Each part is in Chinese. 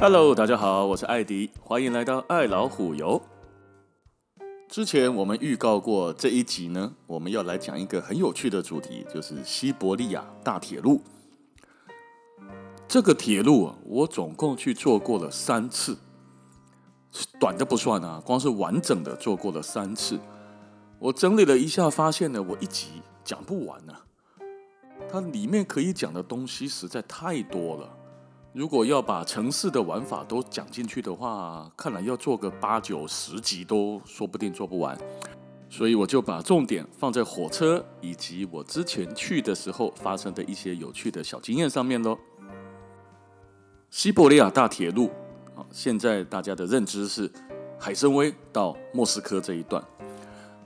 Hello，大家好，我是艾迪，欢迎来到爱老虎游。之前我们预告过这一集呢，我们要来讲一个很有趣的主题，就是西伯利亚大铁路。这个铁路啊，我总共去坐过了三次，短的不算啊，光是完整的坐过了三次。我整理了一下，发现呢，我一集讲不完啊，它里面可以讲的东西实在太多了。如果要把城市的玩法都讲进去的话，看来要做个八九十集都说不定做不完，所以我就把重点放在火车以及我之前去的时候发生的一些有趣的小经验上面喽。西伯利亚大铁路，啊，现在大家的认知是海参崴到莫斯科这一段。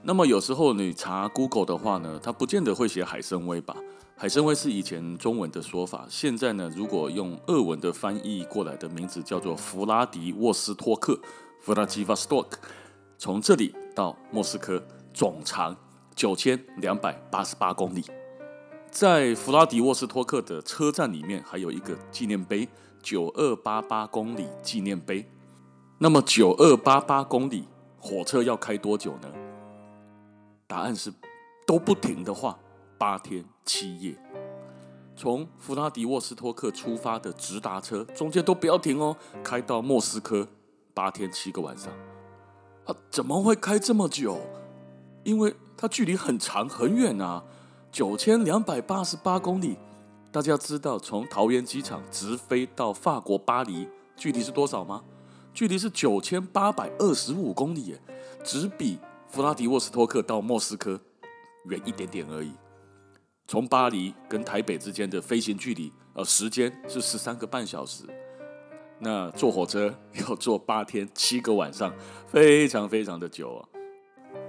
那么有时候你查 Google 的话呢，它不见得会写海参崴吧？海参崴是以前中文的说法，现在呢，如果用俄文的翻译过来的名字叫做弗拉迪沃斯托克 （Vladivostok）。从这里到莫斯科总长九千两百八十八公里。在弗拉迪沃斯托克的车站里面，还有一个纪念碑——九二八八公里纪念碑。那么九二八八公里火车要开多久呢？答案是都不停的话，八天七夜。从弗拉迪沃斯托克出发的直达车，中间都不要停哦，开到莫斯科，八天七个晚上。啊，怎么会开这么久？因为它距离很长很远啊，九千两百八十八公里。大家知道从桃园机场直飞到法国巴黎距离是多少吗？距离是九千八百二十五公里，只比。弗拉迪沃斯托克到莫斯科远一点点而已，从巴黎跟台北之间的飞行距离，呃，时间是十三个半小时。那坐火车要坐八天七个晚上，非常非常的久啊。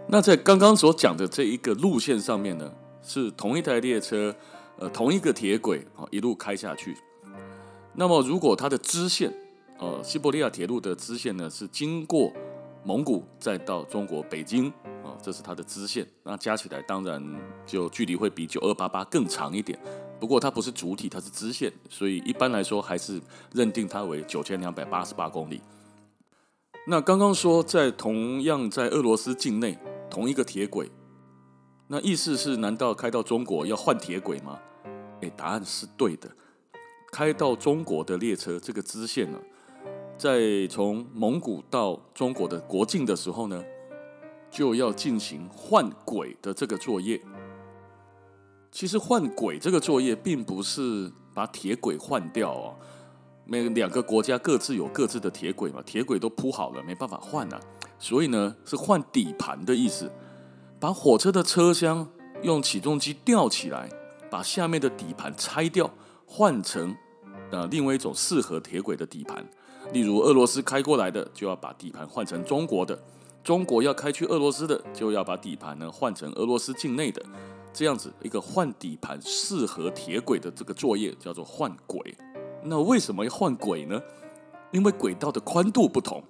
那在刚刚所讲的这一个路线上面呢，是同一台列车，呃，同一个铁轨啊，一路开下去。那么如果它的支线，呃，西伯利亚铁路的支线呢，是经过。蒙古再到中国北京啊，这是它的支线，那加起来当然就距离会比九二八八更长一点。不过它不是主体，它是支线，所以一般来说还是认定它为九千两百八十八公里。那刚刚说在同样在俄罗斯境内同一个铁轨，那意思是难道开到中国要换铁轨吗？诶，答案是对的，开到中国的列车这个支线呢。在从蒙古到中国的国境的时候呢，就要进行换轨的这个作业。其实换轨这个作业并不是把铁轨换掉哦，每两个国家各自有各自的铁轨嘛，铁轨都铺好了，没办法换啊。所以呢，是换底盘的意思，把火车的车厢用起重机吊起来，把下面的底盘拆掉，换成呃另外一种适合铁轨的底盘。例如俄罗斯开过来的，就要把底盘换成中国的；中国要开去俄罗斯的，就要把底盘呢换成俄罗斯境内的。这样子一个换底盘适合铁轨的这个作业叫做换轨。那为什么要换轨呢？因为轨道的宽度不同，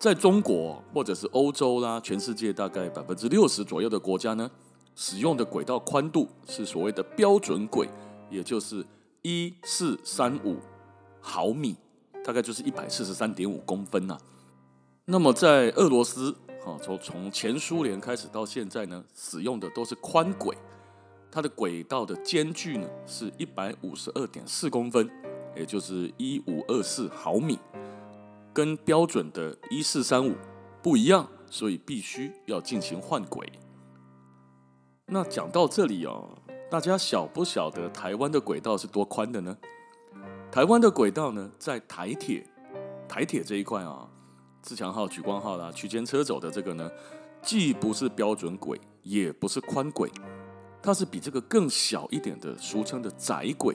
在中国或者是欧洲啦，全世界大概百分之六十左右的国家呢，使用的轨道宽度是所谓的标准轨，也就是一四三五毫米。大概就是一百四十三点五公分呐、啊。那么在俄罗斯，哈，从从前苏联开始到现在呢，使用的都是宽轨，它的轨道的间距呢是一百五十二点四公分，也就是一五二四毫米，跟标准的一四三五不一样，所以必须要进行换轨。那讲到这里哦，大家晓不晓得台湾的轨道是多宽的呢？台湾的轨道呢，在台铁，台铁这一块啊，自强号、莒光号啦，区间车走的这个呢，既不是标准轨，也不是宽轨，它是比这个更小一点的，俗称的窄轨。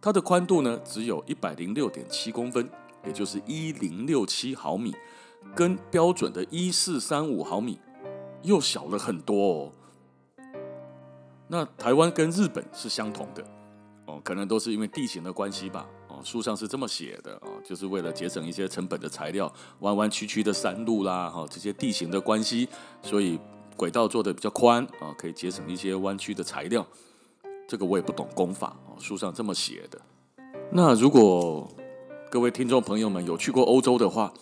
它的宽度呢，只有一百零六点七公分，也就是一零六七毫米，跟标准的一四三五毫米又小了很多哦。那台湾跟日本是相同的。哦，可能都是因为地形的关系吧。哦，书上是这么写的哦，就是为了节省一些成本的材料，弯弯曲曲的山路啦，哈，这些地形的关系，所以轨道做的比较宽啊，可以节省一些弯曲的材料。这个我也不懂工法哦，书上这么写的。那如果各位听众朋友们有去过欧洲的话，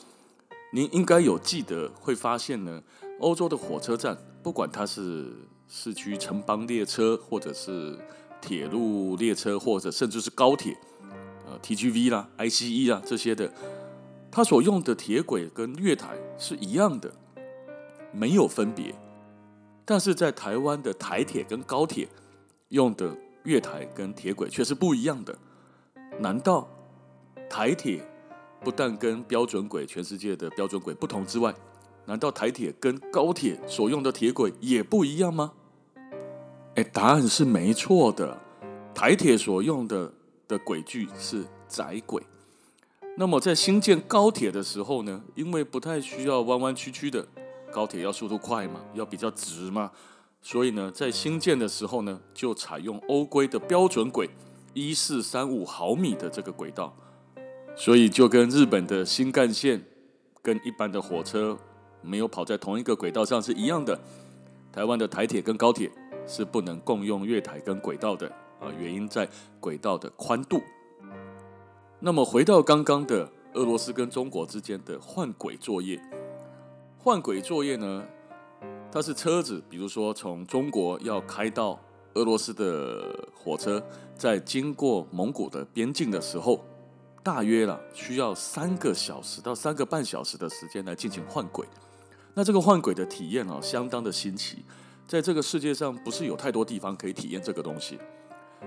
您应该有记得会发现呢，欧洲的火车站，不管它是市区城邦列车，或者是铁路列车，或者甚至是高铁，呃，TGV 啦、ICE 啦这些的，它所用的铁轨跟月台是一样的，没有分别。但是在台湾的台铁跟高铁用的月台跟铁轨却是不一样的。难道台铁不但跟标准轨全世界的标准轨不同之外，难道台铁跟高铁所用的铁轨也不一样吗？哎，答案是没错的。台铁所用的的轨距是窄轨。那么在新建高铁的时候呢，因为不太需要弯弯曲曲的。高铁要速度快嘛，要比较直嘛，所以呢，在新建的时候呢，就采用欧规的标准轨，一四三五毫米的这个轨道，所以就跟日本的新干线跟一般的火车没有跑在同一个轨道上是一样的。台湾的台铁跟高铁是不能共用月台跟轨道的啊，原因在轨道的宽度。那么回到刚刚的俄罗斯跟中国之间的换轨作业。换轨作业呢，它是车子，比如说从中国要开到俄罗斯的火车，在经过蒙古的边境的时候，大约啦需要三个小时到三个半小时的时间来进行换轨。那这个换轨的体验啊，相当的新奇，在这个世界上不是有太多地方可以体验这个东西。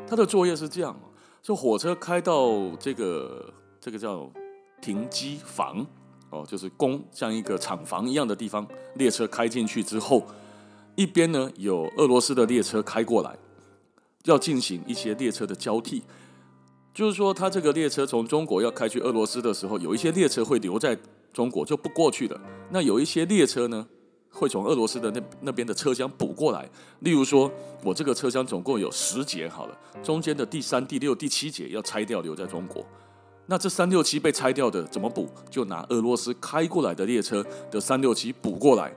他的作业是这样，就火车开到这个这个叫停机房。哦，就是工像一个厂房一样的地方，列车开进去之后，一边呢有俄罗斯的列车开过来，要进行一些列车的交替。就是说，他这个列车从中国要开去俄罗斯的时候，有一些列车会留在中国就不过去了。那有一些列车呢，会从俄罗斯的那那边的车厢补过来。例如说，我这个车厢总共有十节，好了，中间的第三、第六、第七节要拆掉，留在中国。那这三六七被拆掉的怎么补？就拿俄罗斯开过来的列车的三六七补过来。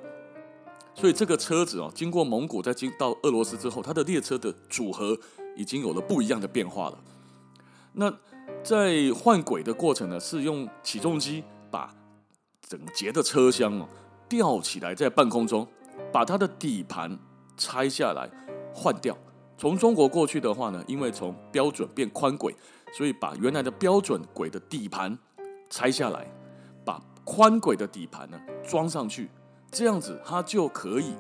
所以这个车子哦，经过蒙古再经到俄罗斯之后，它的列车的组合已经有了不一样的变化了。那在换轨的过程呢，是用起重机把整节的车厢哦吊起来在半空中，把它的底盘拆下来换掉。从中国过去的话呢，因为从标准变宽轨。所以把原来的标准轨的底盘拆下来，把宽轨的底盘呢装上去，这样子它就可以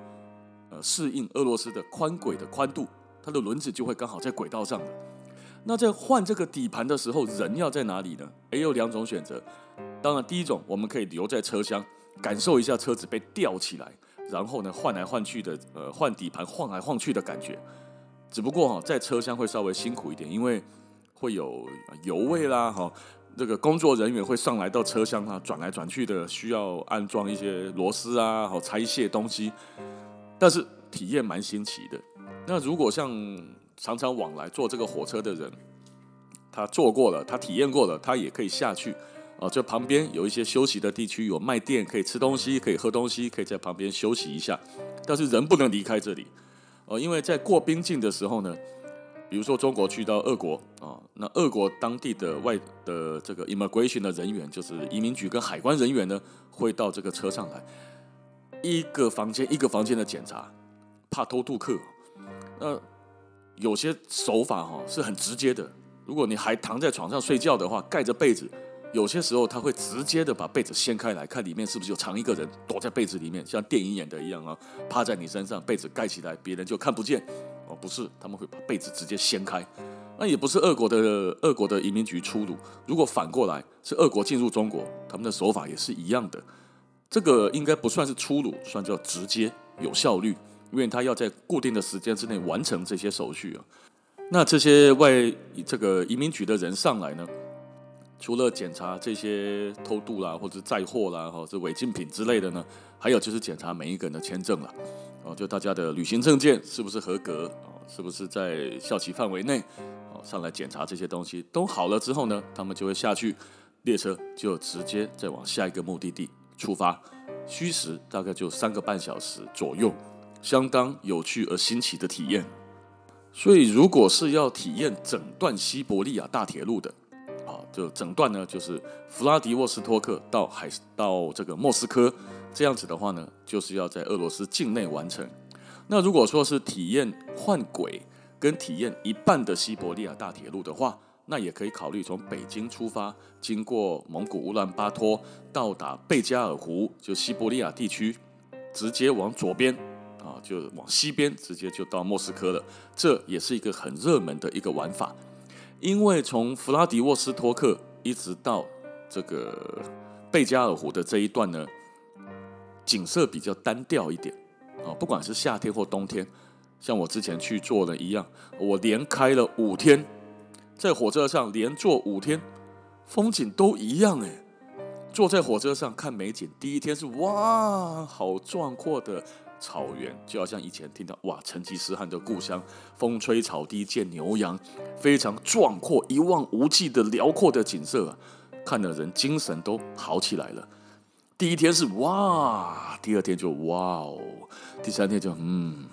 呃适应俄罗斯的宽轨的宽度，它的轮子就会刚好在轨道上的。那在换这个底盘的时候，人要在哪里呢？也有两种选择。当然，第一种我们可以留在车厢，感受一下车子被吊起来，然后呢换来换去的呃换底盘晃来晃去的感觉。只不过哈，在车厢会稍微辛苦一点，因为。会有油味啦，哈，这个工作人员会上来到车厢啊，转来转去的，需要安装一些螺丝啊，好拆卸东西，但是体验蛮新奇的。那如果像常常往来坐这个火车的人，他坐过了，他体验过了，他也可以下去啊。这旁边有一些休息的地区，有卖店，可以吃东西，可以喝东西，可以在旁边休息一下。但是人不能离开这里哦，因为在过边境的时候呢。比如说，中国去到俄国啊，那俄国当地的外的这个 immigration 的人员，就是移民局跟海关人员呢，会到这个车上来，一个房间一个房间的检查，怕偷渡客。那有些手法哈是很直接的，如果你还躺在床上睡觉的话，盖着被子，有些时候他会直接的把被子掀开来，看里面是不是有藏一个人躲在被子里面，像电影演的一样啊，趴在你身上，被子盖起来，别人就看不见。哦，不是，他们会把被子直接掀开。那也不是俄国的俄国的移民局粗鲁。如果反过来是俄国进入中国，他们的手法也是一样的。这个应该不算是粗鲁，算叫直接有效率，因为他要在固定的时间之内完成这些手续啊。那这些外这个移民局的人上来呢，除了检查这些偷渡啦，或者载货啦，或者违禁品之类的呢，还有就是检查每一个人的签证了。哦，就大家的旅行证件是不是合格？哦，是不是在校期范围内？哦，上来检查这些东西都好了之后呢，他们就会下去，列车就直接再往下一个目的地出发，虚时大概就三个半小时左右，相当有趣而新奇的体验。所以，如果是要体验整段西伯利亚大铁路的，就整段呢，就是弗拉迪沃斯托克到海到这个莫斯科，这样子的话呢，就是要在俄罗斯境内完成。那如果说是体验换轨跟体验一半的西伯利亚大铁路的话，那也可以考虑从北京出发，经过蒙古乌兰巴托，到达贝加尔湖，就西伯利亚地区，直接往左边啊，就往西边，直接就到莫斯科了。这也是一个很热门的一个玩法。因为从弗拉迪沃斯托克一直到这个贝加尔湖的这一段呢，景色比较单调一点啊，不管是夏天或冬天，像我之前去做的一样，我连开了五天，在火车上连坐五天，风景都一样哎。坐在火车上看美景，第一天是哇，好壮阔的。草原就好像以前听到哇，成吉思汗的故乡，风吹草低见牛羊，非常壮阔、一望无际的辽阔的景色啊，看的人精神都好起来了。第一天是哇，第二天就哇哦，第三天就嗯，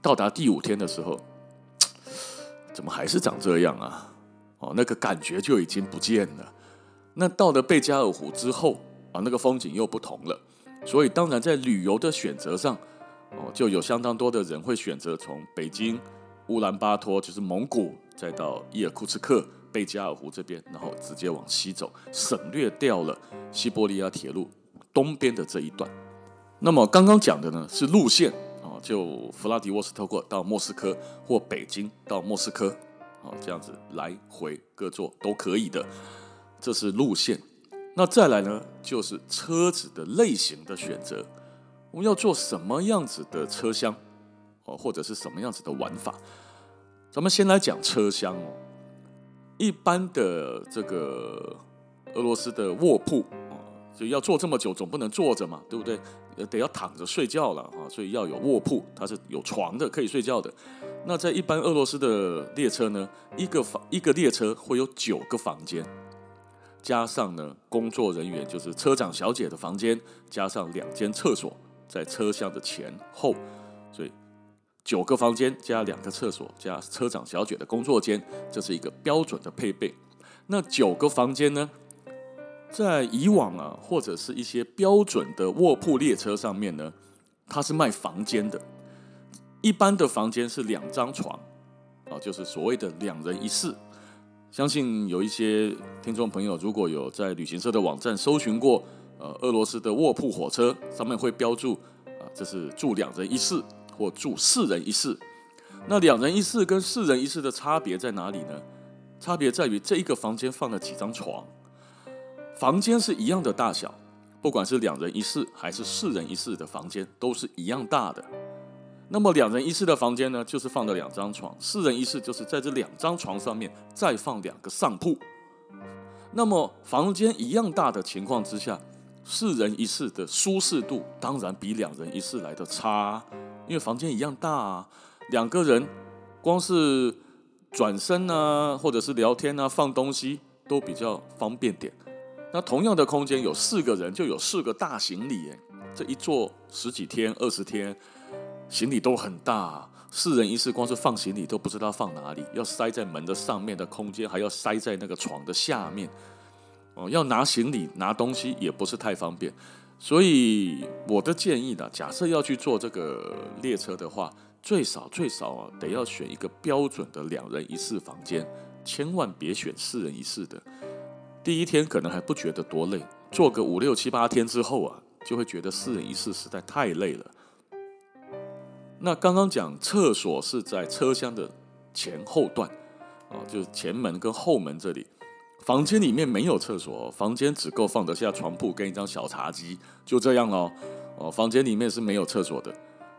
到达第五天的时候，怎么还是长这样啊？哦，那个感觉就已经不见了。那到了贝加尔湖之后啊，那个风景又不同了。所以当然在旅游的选择上。哦，就有相当多的人会选择从北京、乌兰巴托，就是蒙古，再到伊尔库茨克、贝加尔湖这边，然后直接往西走，省略掉了西伯利亚铁路东边的这一段。那么刚刚讲的呢是路线啊，就弗拉迪沃斯托克到莫斯科或北京到莫斯科，啊，这样子来回各坐都可以的，这是路线。那再来呢，就是车子的类型的选择。我们要做什么样子的车厢，哦，或者是什么样子的玩法？咱们先来讲车厢哦。一般的这个俄罗斯的卧铺啊，就要坐这么久，总不能坐着嘛，对不对？得要躺着睡觉了啊，所以要有卧铺，它是有床的，可以睡觉的。那在一般俄罗斯的列车呢，一个房一个列车会有九个房间，加上呢工作人员就是车长小姐的房间，加上两间厕所。在车厢的前后，所以九个房间加两个厕所加车长小姐的工作间，这是一个标准的配备。那九个房间呢，在以往啊，或者是一些标准的卧铺列车上面呢，它是卖房间的。一般的房间是两张床，啊，就是所谓的两人一室。相信有一些听众朋友如果有在旅行社的网站搜寻过。呃，俄罗斯的卧铺火车上面会标注，啊、这是住两人一室或住四人一室。那两人一室跟四人一室的差别在哪里呢？差别在于这一个房间放了几张床。房间是一样的大小，不管是两人一室还是四人一室的房间都是一样大的。那么两人一室的房间呢，就是放了两张床；四人一室就是在这两张床上面再放两个上铺。那么房间一样大的情况之下，四人一室的舒适度当然比两人一室来的差，因为房间一样大啊，两个人光是转身啊，或者是聊天啊，放东西都比较方便点。那同样的空间有四个人，就有四个大行李，这一坐十几天、二十天，行李都很大。四人一室光是放行李都不知道放哪里，要塞在门的上面的空间，还要塞在那个床的下面。哦，要拿行李拿东西也不是太方便，所以我的建议呢，假设要去坐这个列车的话，最少最少啊，得要选一个标准的两人一室房间，千万别选四人一室的。第一天可能还不觉得多累，坐个五六七八天之后啊，就会觉得四人一室实在太累了。那刚刚讲厕所是在车厢的前后段啊，就是前门跟后门这里。房间里面没有厕所，房间只够放得下床铺跟一张小茶几，就这样咯。哦，房间里面是没有厕所的。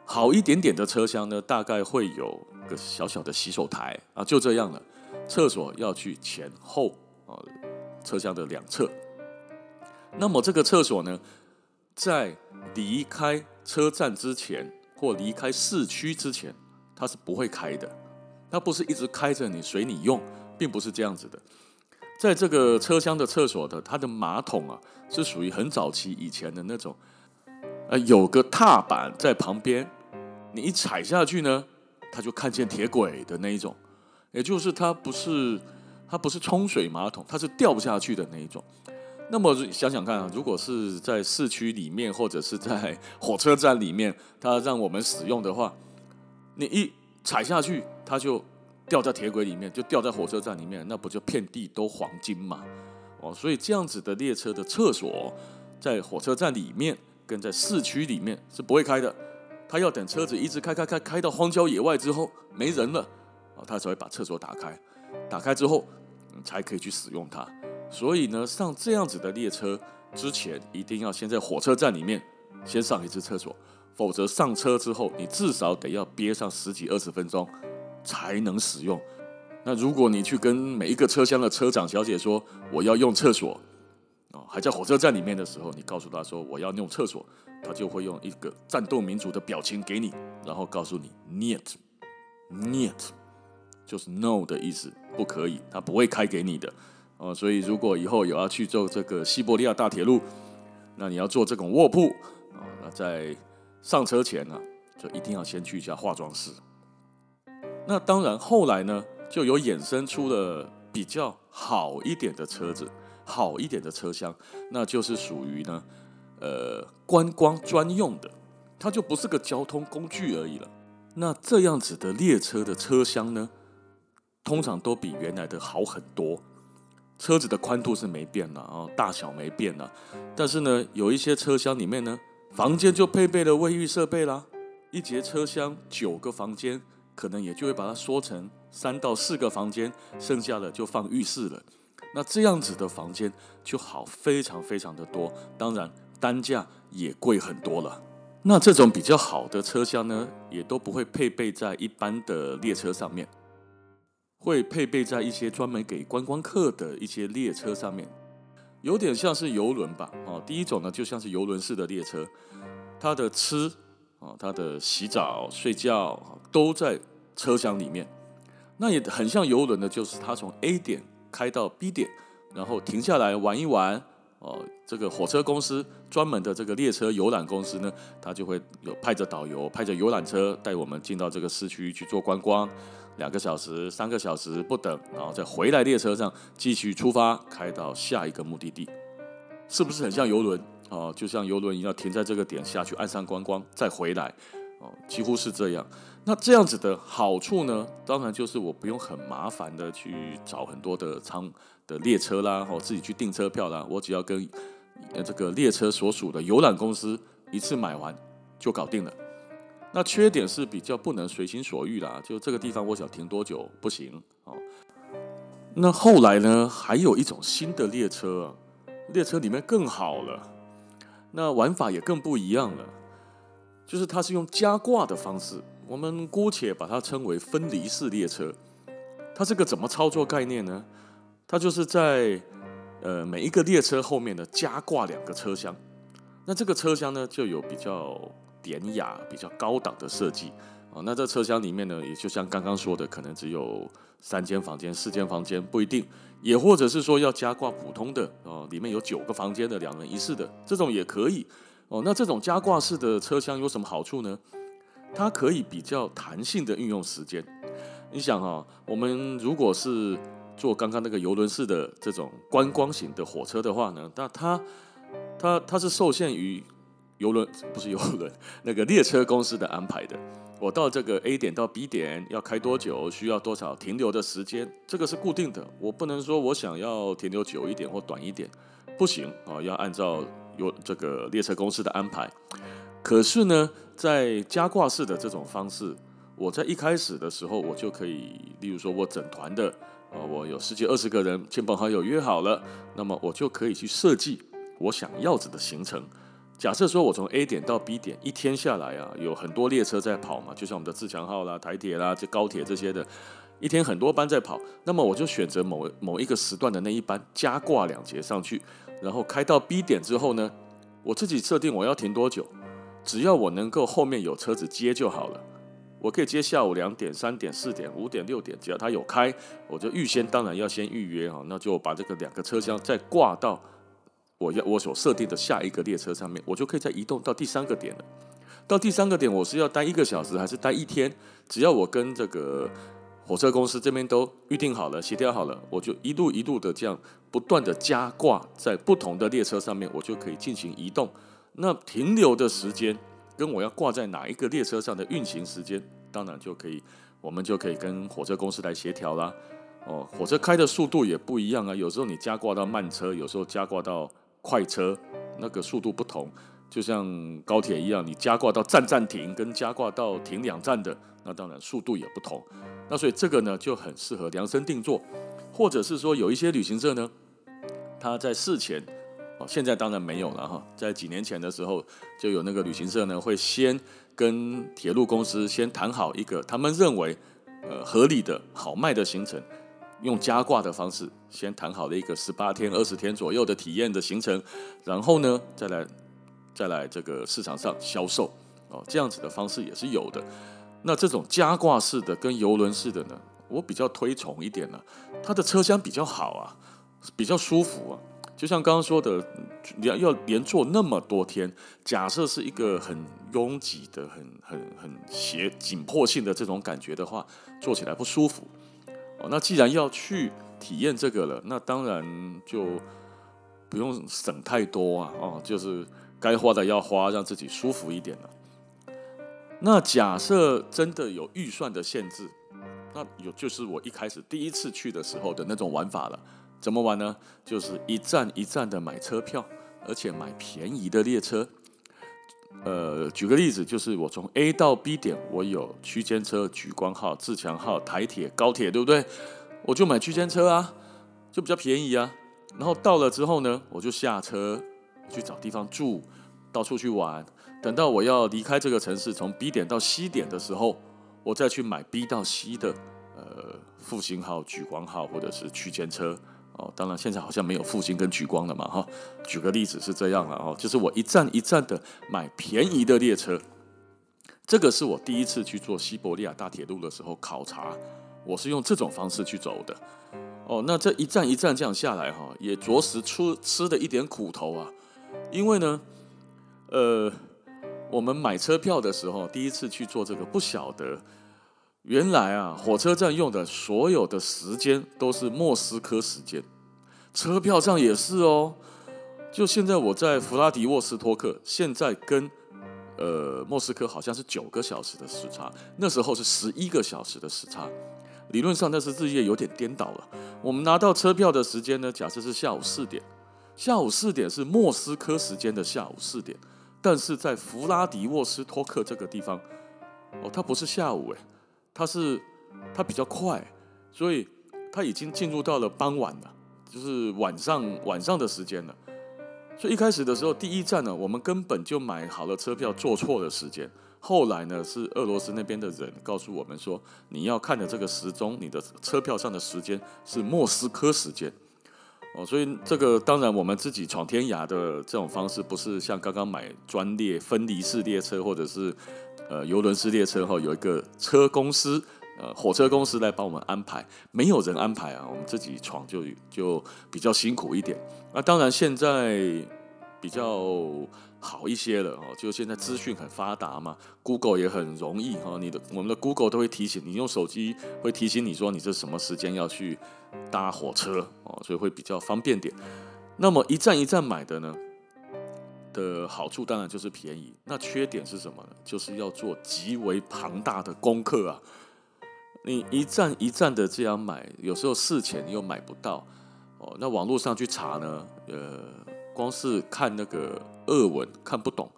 好一点点的车厢呢，大概会有个小小的洗手台啊，就这样了。厕所要去前后啊，车厢的两侧。那么这个厕所呢，在离开车站之前或离开市区之前，它是不会开的。它不是一直开着你随你用，并不是这样子的。在这个车厢的厕所的，它的马桶啊，是属于很早期以前的那种，呃，有个踏板在旁边，你一踩下去呢，它就看见铁轨的那一种，也就是它不是它不是冲水马桶，它是掉不下去的那一种。那么想想看啊，如果是在市区里面或者是在火车站里面，它让我们使用的话，你一踩下去，它就掉在铁轨里面，就掉在火车站里面，那不就遍地都黄金吗？哦，所以这样子的列车的厕所，在火车站里面跟在市区里面是不会开的，他要等车子一直开开开开到荒郊野外之后没人了，哦，他才会把厕所打开，打开之后，你才可以去使用它。所以呢，上这样子的列车之前，一定要先在火车站里面先上一次厕所，否则上车之后，你至少得要憋上十几二十分钟才能使用。那如果你去跟每一个车厢的车长小姐说我要用厕所，哦，还在火车站里面的时候，你告诉他说我要用厕所，他就会用一个战斗民族的表情给你，然后告诉你 “niet”，“niet” 就是 “no” 的意思，不可以，他不会开给你的。哦，所以如果以后有要去坐这个西伯利亚大铁路，那你要坐这种卧铺啊，那在上车前呢，就一定要先去一下化妆室。那当然，后来呢，就有衍生出了比较好一点的车子，好一点的车厢，那就是属于呢，呃，观光专用的，它就不是个交通工具而已了。那这样子的列车的车厢呢，通常都比原来的好很多。车子的宽度是没变了啊，大小没变了，但是呢，有一些车厢里面呢，房间就配备了卫浴设备啦。一节车厢九个房间，可能也就会把它缩成三到四个房间，剩下的就放浴室了。那这样子的房间就好非常非常的多，当然单价也贵很多了。那这种比较好的车厢呢，也都不会配备在一般的列车上面。会配备在一些专门给观光客的一些列车上面，有点像是游轮吧。哦，第一种呢，就像是游轮式的列车，它的吃啊，他的洗澡、睡觉都在车厢里面。那也很像游轮的，就是它从 A 点开到 B 点，然后停下来玩一玩。哦，这个火车公司专门的这个列车游览公司呢，他就会有派着导游、派着游览车带我们进到这个市区去做观光。两个小时、三个小时不等，然后再回来列车上继续出发，开到下一个目的地，是不是很像游轮哦？就像游轮一样，停在这个点下去岸上观光，再回来哦，几乎是这样。那这样子的好处呢，当然就是我不用很麻烦的去找很多的舱的列车啦，哦自己去订车票啦，我只要跟这个列车所属的游览公司一次买完就搞定了。那缺点是比较不能随心所欲啦，就这个地方我想停多久不行哦。那后来呢，还有一种新的列车，列车里面更好了，那玩法也更不一样了，就是它是用加挂的方式，我们姑且把它称为分离式列车。它这个怎么操作概念呢？它就是在呃每一个列车后面呢加挂两个车厢，那这个车厢呢就有比较。典雅、比较高档的设计啊，那这车厢里面呢，也就像刚刚说的，可能只有三间房间、四间房间不一定，也或者是说要加挂普通的哦，里面有九个房间的两人一室的这种也可以哦。那这种加挂式的车厢有什么好处呢？它可以比较弹性的运用时间。你想啊，我们如果是坐刚刚那个游轮式的这种观光型的火车的话呢，那它它它是受限于。游轮不是游轮，那个列车公司的安排的。我到这个 A 点到 B 点要开多久，需要多少停留的时间，这个是固定的。我不能说我想要停留久一点或短一点，不行啊，要按照有这个列车公司的安排。可是呢，在加挂式的这种方式，我在一开始的时候，我就可以，例如说我整团的啊，我有十几二十个人，亲朋好友约好了，那么我就可以去设计我想要子的行程。假设说，我从 A 点到 B 点一天下来啊，有很多列车在跑嘛，就像我们的自强号啦、台铁啦、这高铁这些的，一天很多班在跑。那么我就选择某某一个时段的那一班加挂两节上去，然后开到 B 点之后呢，我自己设定我要停多久，只要我能够后面有车子接就好了。我可以接下午两点、三点、四点、五点、六点，只要它有开，我就预先当然要先预约哈，那就把这个两个车厢再挂到。我要我所设定的下一个列车上面，我就可以再移动到第三个点了。到第三个点，我是要待一个小时还是待一天？只要我跟这个火车公司这边都预定好了、协调好了，我就一路一路的这样不断的加挂在不同的列车上面，我就可以进行移动。那停留的时间跟我要挂在哪一个列车上的运行时间，当然就可以，我们就可以跟火车公司来协调啦。哦，火车开的速度也不一样啊，有时候你加挂到慢车，有时候加挂到快车，那个速度不同。就像高铁一样，你加挂到站站停，跟加挂到停两站的，那当然速度也不同。那所以这个呢就很适合量身定做，或者是说有一些旅行社呢，他在事前，哦，现在当然没有了哈，在几年前的时候就有那个旅行社呢，会先跟铁路公司先谈好一个他们认为呃合理的好卖的行程，用加挂的方式先谈好了一个十八天、二十天左右的体验的行程，然后呢再来。再来这个市场上销售哦，这样子的方式也是有的。那这种加挂式的跟游轮式的呢，我比较推崇一点呢，它的车厢比较好啊，比较舒服啊。就像刚刚说的，你要要连坐那么多天，假设是一个很拥挤的、很很很斜紧迫性的这种感觉的话，坐起来不舒服哦。那既然要去体验这个了，那当然就不用省太多啊哦，就是。该花的要花，让自己舒服一点了。那假设真的有预算的限制，那有就是我一开始第一次去的时候的那种玩法了。怎么玩呢？就是一站一站的买车票，而且买便宜的列车。呃，举个例子，就是我从 A 到 B 点，我有区间车、莒光号、自强号、台铁、高铁，对不对？我就买区间车啊，就比较便宜啊。然后到了之后呢，我就下车。去找地方住，到处去玩。等到我要离开这个城市，从 B 点到 C 点的时候，我再去买 B 到 C 的呃复兴号、莒光号或者是区间车哦。当然现在好像没有复兴跟莒光了嘛哈。举个例子是这样了哦，就是我一站一站的买便宜的列车。这个是我第一次去做西伯利亚大铁路的时候考察，我是用这种方式去走的哦。那这一站一站这样下来哈，也着实出吃了一点苦头啊。因为呢，呃，我们买车票的时候，第一次去做这个，不晓得原来啊，火车站用的所有的时间都是莫斯科时间，车票上也是哦。就现在我在弗拉迪沃斯托克，现在跟呃莫斯科好像是九个小时的时差，那时候是十一个小时的时差。理论上那是日夜有点颠倒了。我们拿到车票的时间呢，假设是下午四点。下午四点是莫斯科时间的下午四点，但是在弗拉迪沃斯托克这个地方，哦，它不是下午诶，它是它比较快，所以它已经进入到了傍晚了，就是晚上晚上的时间了。所以一开始的时候，第一站呢，我们根本就买好了车票，坐错了时间。后来呢，是俄罗斯那边的人告诉我们说，你要看的这个时钟，你的车票上的时间是莫斯科时间。哦，所以这个当然，我们自己闯天涯的这种方式，不是像刚刚买专列分离式列车，或者是呃游轮式列车后有一个车公司，呃火车公司来帮我们安排，没有人安排啊，我们自己闯就就比较辛苦一点。那当然现在比较。好一些了哦，就现在资讯很发达嘛，Google 也很容易哈，你的我们的 Google 都会提醒你，用手机会提醒你说你这什么时间要去搭火车哦，所以会比较方便点。那么一站一站买的呢的好处当然就是便宜，那缺点是什么呢？就是要做极为庞大的功课啊，你一站一站的这样买，有时候事前又买不到哦，那网络上去查呢，呃。光是看那个俄文看不懂，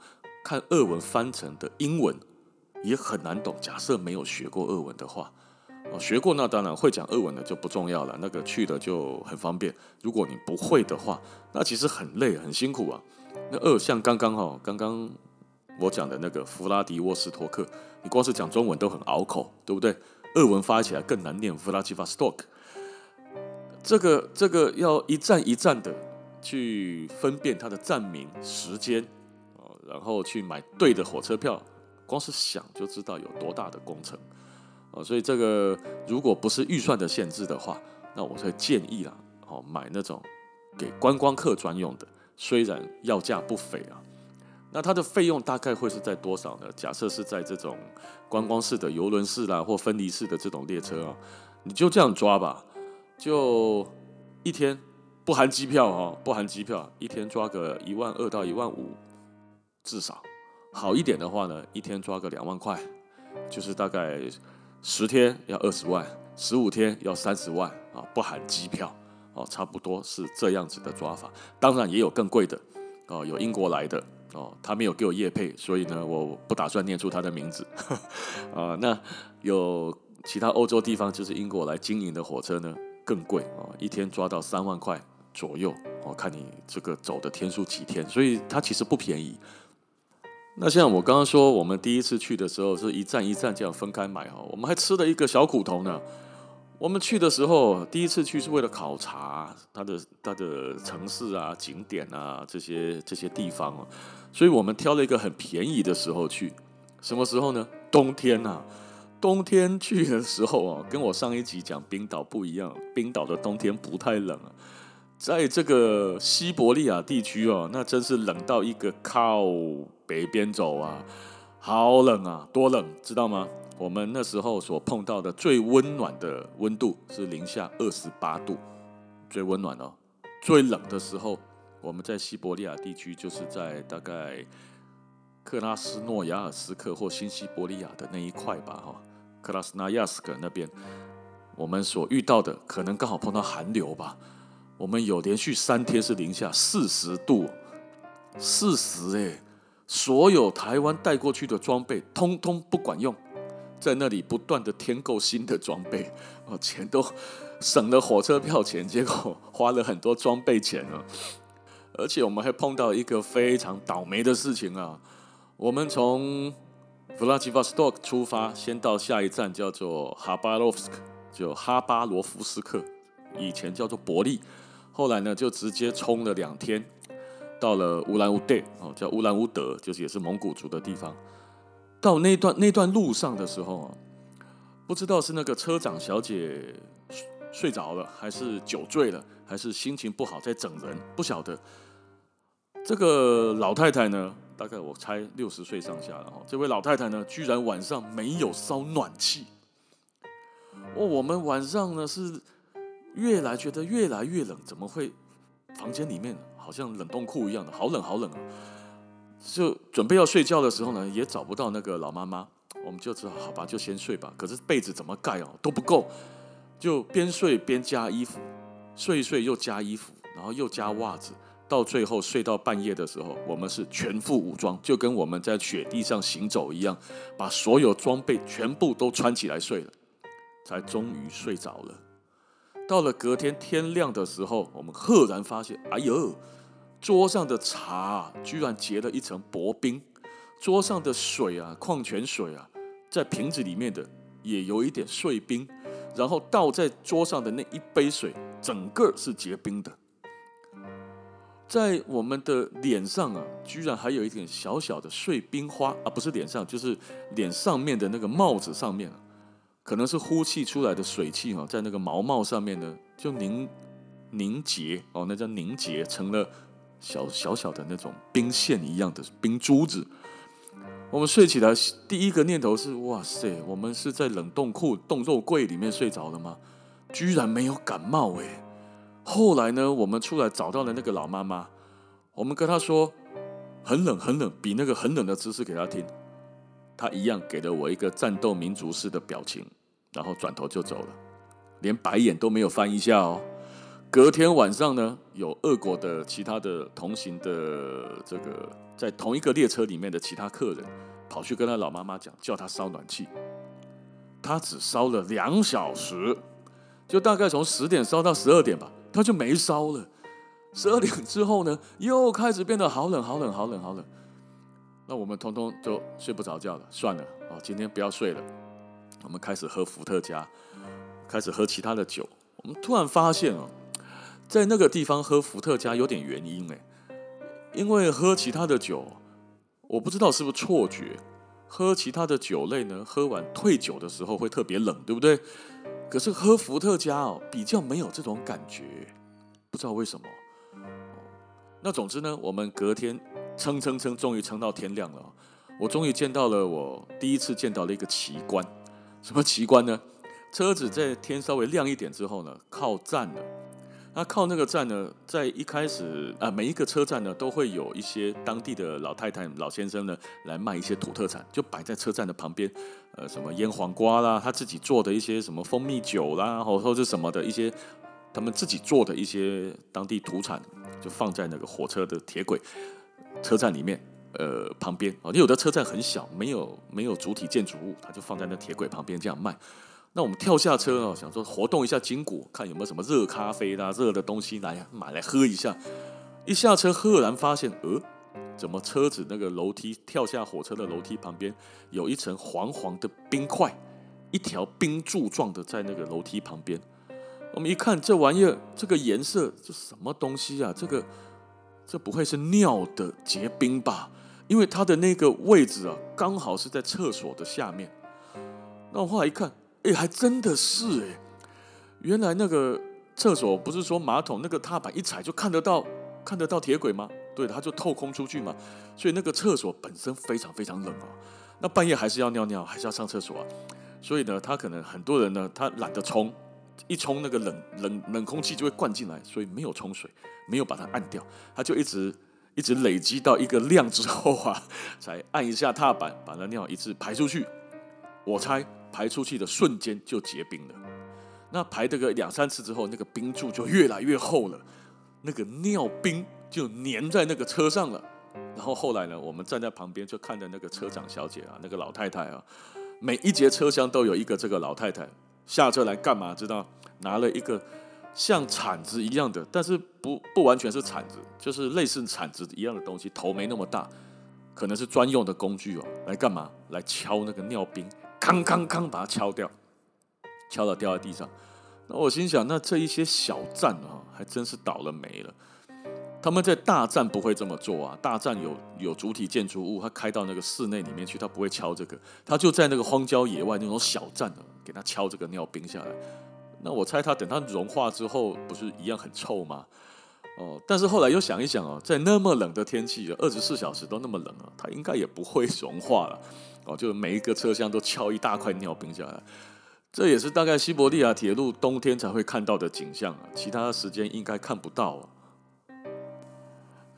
看俄文翻成的英文也很难懂。假设没有学过俄文的话，哦，学过那当然会讲俄文的就不重要了，那个去的就很方便。如果你不会的话，那其实很累很辛苦啊。那二像刚刚哈，刚刚我讲的那个弗拉迪沃斯托克，你光是讲中文都很拗口，对不对？俄文发起来更难念，弗拉基瓦斯托克。这个这个要一站一站的。去分辨它的站名、时间，然后去买对的火车票，光是想就知道有多大的工程，所以这个如果不是预算的限制的话，那我会建议啦，买那种给观光客专用的，虽然要价不菲啊，那它的费用大概会是在多少呢？假设是在这种观光式的游轮式啦，或分离式的这种列车啊，你就这样抓吧，就一天不含机票哦，不含机票，一天抓个一万二到一万五，至少好一点的话呢，一天抓个两万块，就是大概十天要二十万，十五天要三十万啊，不含机票。哦，差不多是这样子的抓法，当然也有更贵的，哦，有英国来的，哦，他没有给我业配，所以呢，我不打算念出他的名字，啊，那有其他欧洲地方就是英国来经营的火车呢，更贵哦，一天抓到三万块左右，哦，看你这个走的天数几天，所以它其实不便宜。那像我刚刚说，我们第一次去的时候是一站一站这样分开买哈，我们还吃了一个小苦头呢。我们去的时候，第一次去是为了考察它的它的城市啊、景点啊这些这些地方啊，所以我们挑了一个很便宜的时候去。什么时候呢？冬天啊，冬天去的时候啊，跟我上一集讲冰岛不一样，冰岛的冬天不太冷啊，在这个西伯利亚地区哦，那真是冷到一个靠北边走啊，好冷啊，多冷，知道吗？我们那时候所碰到的最温暖的温度是零下二十八度，最温暖哦。最冷的时候，我们在西伯利亚地区，就是在大概克拉斯诺亚尔斯克或新西伯利亚的那一块吧，哈，克拉斯纳亚斯克那边，我们所遇到的可能刚好碰到寒流吧。我们有连续三天是零下四十度，四十哎，所有台湾带过去的装备通通不管用。在那里不断的添购新的装备，哦，钱都省了火车票钱，结果花了很多装备钱啊！而且我们还碰到一个非常倒霉的事情啊！我们从弗拉基沃斯托克出发，先到下一站叫做哈巴罗夫斯克，就哈巴罗夫斯克，以前叫做伯利，后来呢就直接冲了两天，到了乌兰乌德，哦，叫乌兰乌德，就是也是蒙古族的地方。到那段那段路上的时候啊，不知道是那个车长小姐睡着了，还是酒醉了，还是心情不好在整人，不晓得。这个老太太呢，大概我猜六十岁上下了哈。这位老太太呢，居然晚上没有烧暖气。哦，我们晚上呢是越来觉得越来越冷，怎么会房间里面好像冷冻库一样的，好冷好冷啊！就准备要睡觉的时候呢，也找不到那个老妈妈，我们就只好好吧，就先睡吧。可是被子怎么盖哦都不够，就边睡边加衣服，睡一睡又加衣服，然后又加袜子，到最后睡到半夜的时候，我们是全副武装，就跟我们在雪地上行走一样，把所有装备全部都穿起来睡了，才终于睡着了。到了隔天天亮的时候，我们赫然发现，哎呦！桌上的茶居然结了一层薄冰，桌上的水啊，矿泉水啊，在瓶子里面的也有一点碎冰，然后倒在桌上的那一杯水，整个是结冰的。在我们的脸上啊，居然还有一点小小的碎冰花啊，不是脸上，就是脸上面的那个帽子上面，可能是呼气出来的水汽啊，在那个毛毛上面呢，就凝凝结哦，那叫凝结成了。小小小的那种冰线一样的冰珠子，我们睡起来第一个念头是：哇塞，我们是在冷冻库冻肉柜里面睡着了吗？居然没有感冒哎！后来呢，我们出来找到了那个老妈妈，我们跟她说很冷很冷，比那个很冷的姿势给她听，她一样给了我一个战斗民族式的表情，然后转头就走了，连白眼都没有翻一下哦。隔天晚上呢，有俄国的其他的同行的这个在同一个列车里面的其他客人，跑去跟他老妈妈讲，叫他烧暖气。他只烧了两小时，就大概从十点烧到十二点吧，他就没烧了。十二点之后呢，又开始变得好冷，好冷，好冷，好冷。那我们通通就睡不着觉了，算了，哦，今天不要睡了。我们开始喝伏特加，开始喝其他的酒。我们突然发现哦。在那个地方喝伏特加有点原因哎，因为喝其他的酒，我不知道是不是错觉，喝其他的酒类呢，喝完退酒的时候会特别冷，对不对？可是喝伏特加哦，比较没有这种感觉，不知道为什么。那总之呢，我们隔天撑撑撑，终于撑到天亮了。我终于见到了我第一次见到了一个奇观。什么奇观呢？车子在天稍微亮一点之后呢，靠站了。那靠那个站呢，在一开始啊，每一个车站呢，都会有一些当地的老太太、老先生呢，来卖一些土特产，就摆在车站的旁边。呃，什么腌黄瓜啦，他自己做的一些什么蜂蜜酒啦，或或者什么的一些他们自己做的一些当地土产，就放在那个火车的铁轨车站里面，呃，旁边啊，有的车站很小，没有没有主体建筑物，他就放在那铁轨旁边这样卖。那我们跳下车啊，想说活动一下筋骨，看有没有什么热咖啡啦、热的东西来买来喝一下。一下车，赫然发现，呃，怎么车子那个楼梯跳下火车的楼梯旁边有一层黄黄的冰块，一条冰柱状的在那个楼梯旁边。我们一看这玩意儿，这个颜色，这什么东西啊？这个这不会是尿的结冰吧？因为它的那个位置啊，刚好是在厕所的下面。那我后来一看。哎，还真的是哎！原来那个厕所不是说马桶那个踏板一踩就看得到，看得到铁轨吗？对，它就透空出去嘛。所以那个厕所本身非常非常冷啊。那半夜还是要尿尿，还是要上厕所啊。所以呢，他可能很多人呢，他懒得冲，一冲那个冷冷冷空气就会灌进来，所以没有冲水，没有把它按掉，他就一直一直累积到一个量之后啊，才按一下踏板，把那尿一次排出去。我猜。排出去的瞬间就结冰了，那排这个两三次之后，那个冰柱就越来越厚了，那个尿冰就粘在那个车上了。然后后来呢，我们站在旁边就看着那个车长小姐啊，那个老太太啊，每一节车厢都有一个这个老太太下车来干嘛？知道？拿了一个像铲子一样的，但是不不完全是铲子，就是类似铲子一样的东西，头没那么大，可能是专用的工具哦。来干嘛？来敲那个尿冰。康康康，把它敲掉，敲了掉在地上。那我心想，那这一些小站啊，还真是倒了霉了。他们在大站不会这么做啊，大站有有主体建筑物，他开到那个室内里面去，他不会敲这个，他就在那个荒郊野外那种小站啊，给他敲这个尿冰下来。那我猜他等它融化之后，不是一样很臭吗？哦，但是后来又想一想哦，在那么冷的天气，二十四小时都那么冷啊，它应该也不会融化了。哦，就每一个车厢都敲一大块尿冰下来，这也是大概西伯利亚铁路冬天才会看到的景象啊，其他时间应该看不到啊。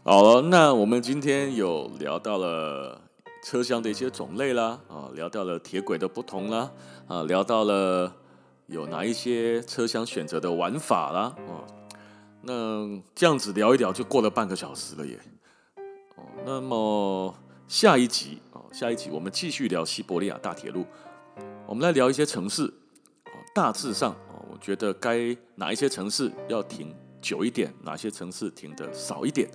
好了，那我们今天有聊到了车厢的一些种类啦，啊，聊到了铁轨的不同啦，啊，聊到了有哪一些车厢选择的玩法啦，哦，那这样子聊一聊就过了半个小时了耶。哦，那么下一集啊。下一集我们继续聊西伯利亚大铁路，我们来聊一些城市。大致上啊，我觉得该哪一些城市要停久一点，哪些城市停得少一点，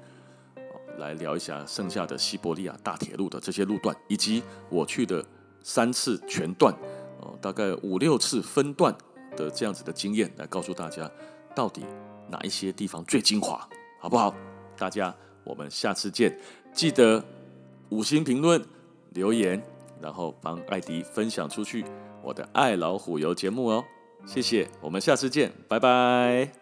来聊一下剩下的西伯利亚大铁路的这些路段，以及我去的三次全段哦，大概五六次分段的这样子的经验，来告诉大家到底哪一些地方最精华，好不好？大家，我们下次见，记得五星评论。留言，然后帮艾迪分享出去我的爱老虎油节目哦，谢谢，我们下次见，拜拜。